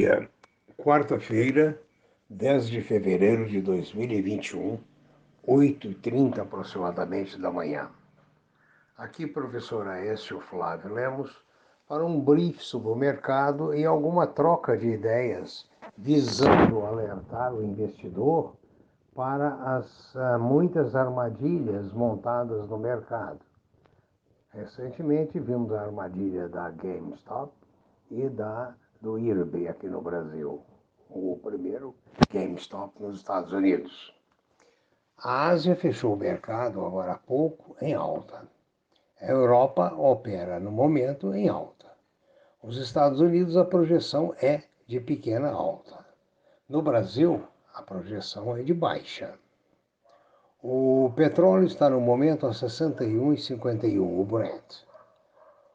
dia, quarta-feira, 10 de fevereiro de 2021, 8h30 aproximadamente da manhã. Aqui, professor Aécio Flávio Lemos, para um brief sobre o mercado e alguma troca de ideias visando alertar o investidor para as uh, muitas armadilhas montadas no mercado. Recentemente vimos a armadilha da GameStop e da do IRB aqui no Brasil, o primeiro GameStop nos Estados Unidos. A Ásia fechou o mercado agora há pouco em alta. A Europa opera no momento em alta. Os Estados Unidos a projeção é de pequena alta. No Brasil, a projeção é de baixa. O petróleo está no momento a 61,51 o Brent.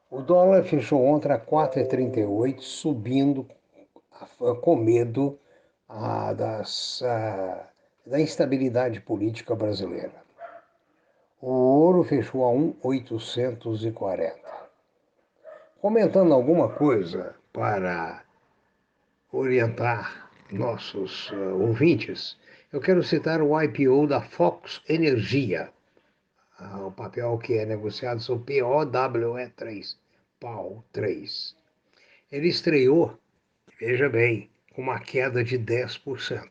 O dólar fechou ontem a 4,38, subindo com medo a, das, a, da instabilidade política brasileira. O ouro fechou a 1,840. Comentando alguma coisa para orientar nossos uh, ouvintes, eu quero citar o IPO da Fox Energia, ah, o papel que é negociado são POWE3, PAU 3. Ele estreou, veja bem, com uma queda de 10%,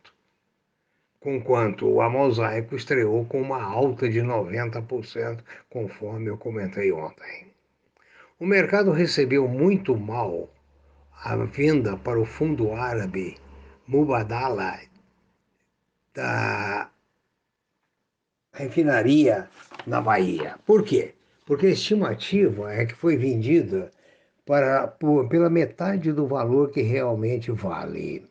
enquanto o Mosaico estreou com uma alta de 90%, conforme eu comentei ontem. O mercado recebeu muito mal a venda para o fundo árabe Mubadala da refinaria na Bahia. Por quê? Porque a estimativa é que foi vendida para, por, pela metade do valor que realmente vale.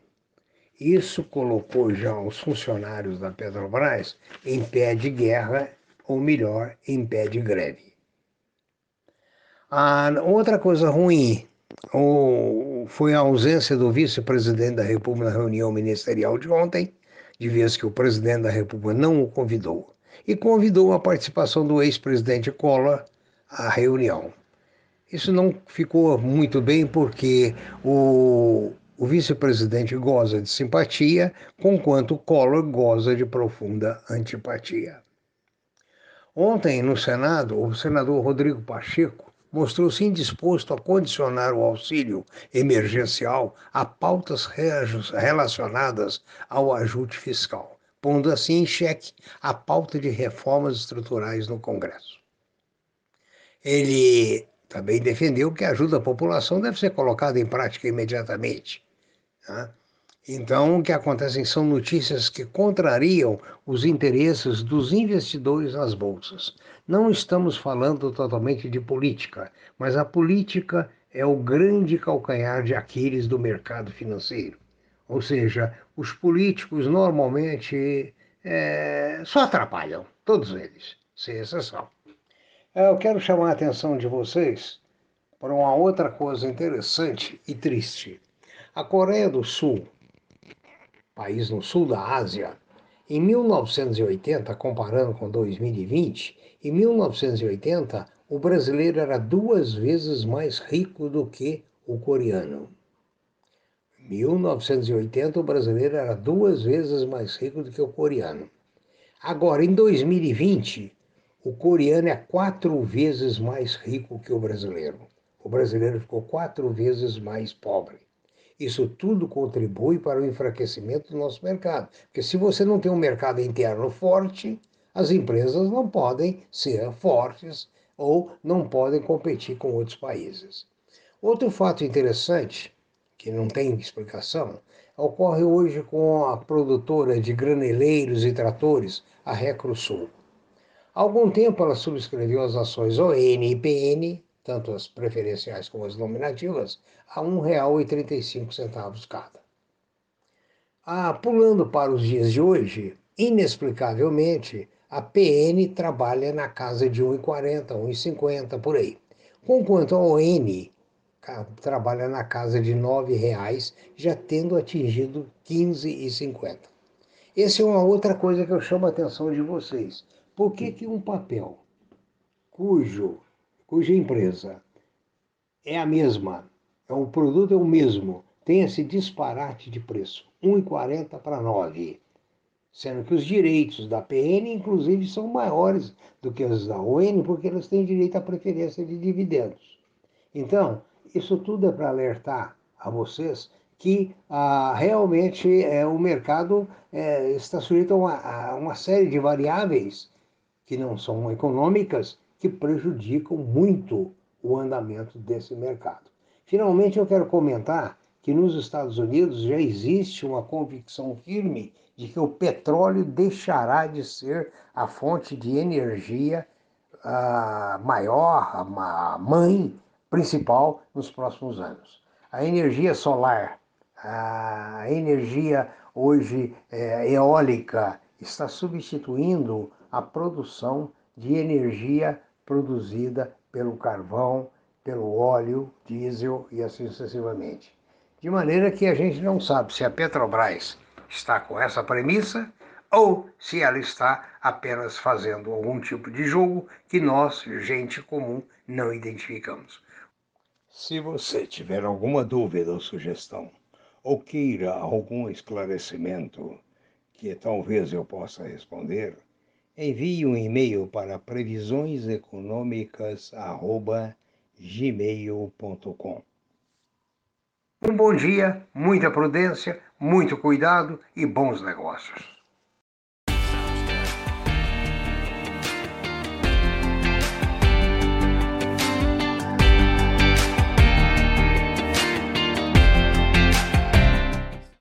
Isso colocou já os funcionários da Petrobras em pé de guerra, ou melhor, em pé de greve. A outra coisa ruim foi a ausência do vice-presidente da República na reunião ministerial de ontem, de vez que o presidente da República não o convidou e convidou a participação do ex-presidente Collor à reunião. Isso não ficou muito bem porque o, o vice-presidente goza de simpatia, conquanto Collor goza de profunda antipatia. Ontem, no Senado, o senador Rodrigo Pacheco mostrou-se indisposto a condicionar o auxílio emergencial a pautas relacionadas ao ajuste fiscal pondo assim em xeque a pauta de reformas estruturais no Congresso. Ele também defendeu que a ajuda à população deve ser colocada em prática imediatamente. Né? Então, o que acontece são notícias que contrariam os interesses dos investidores nas bolsas. Não estamos falando totalmente de política, mas a política é o grande calcanhar de Aquiles do mercado financeiro. Ou seja, os políticos normalmente é, só atrapalham, todos eles, sem exceção. É, eu quero chamar a atenção de vocês para uma outra coisa interessante e triste. A Coreia do Sul, país no sul da Ásia, em 1980, comparando com 2020, em 1980 o brasileiro era duas vezes mais rico do que o coreano. 1980, o brasileiro era duas vezes mais rico do que o coreano. Agora, em 2020, o coreano é quatro vezes mais rico que o brasileiro. O brasileiro ficou quatro vezes mais pobre. Isso tudo contribui para o enfraquecimento do nosso mercado. Porque se você não tem um mercado interno forte, as empresas não podem ser fortes ou não podem competir com outros países. Outro fato interessante que não tem explicação, ocorre hoje com a produtora de graneleiros e tratores, a Recrosul. Há algum tempo ela subscreveu as ações ON e PN, tanto as preferenciais como as nominativas, a R$ 1,35 cada. Ah, pulando para os dias de hoje, inexplicavelmente, a PN trabalha na casa de 1,40, 1,50 por aí. Enquanto a ON trabalha na casa de R$ reais, já tendo atingido R$ 15,50. Essa é uma outra coisa que eu chamo a atenção de vocês. Por que, que um papel cujo, cuja empresa é a mesma, é o produto é o mesmo, tem esse disparate de preço, 1,40 para 9, sendo que os direitos da PN, inclusive, são maiores do que os da ON, porque eles têm direito à preferência de dividendos. Então, isso tudo é para alertar a vocês que ah, realmente é, o mercado é, está sujeito a uma, a uma série de variáveis que não são econômicas que prejudicam muito o andamento desse mercado. Finalmente, eu quero comentar que nos Estados Unidos já existe uma convicção firme de que o petróleo deixará de ser a fonte de energia uh, maior, a mãe principal nos próximos anos. A energia solar, a energia hoje é, eólica está substituindo a produção de energia produzida pelo carvão, pelo óleo, diesel e assim sucessivamente. De maneira que a gente não sabe se a Petrobras está com essa premissa ou se ela está apenas fazendo algum tipo de jogo que nós, gente comum, não identificamos. Se você tiver alguma dúvida ou sugestão, ou queira algum esclarecimento que talvez eu possa responder, envie um e-mail para previsioneseconômicas@gmail.com. Um bom dia, muita prudência, muito cuidado e bons negócios.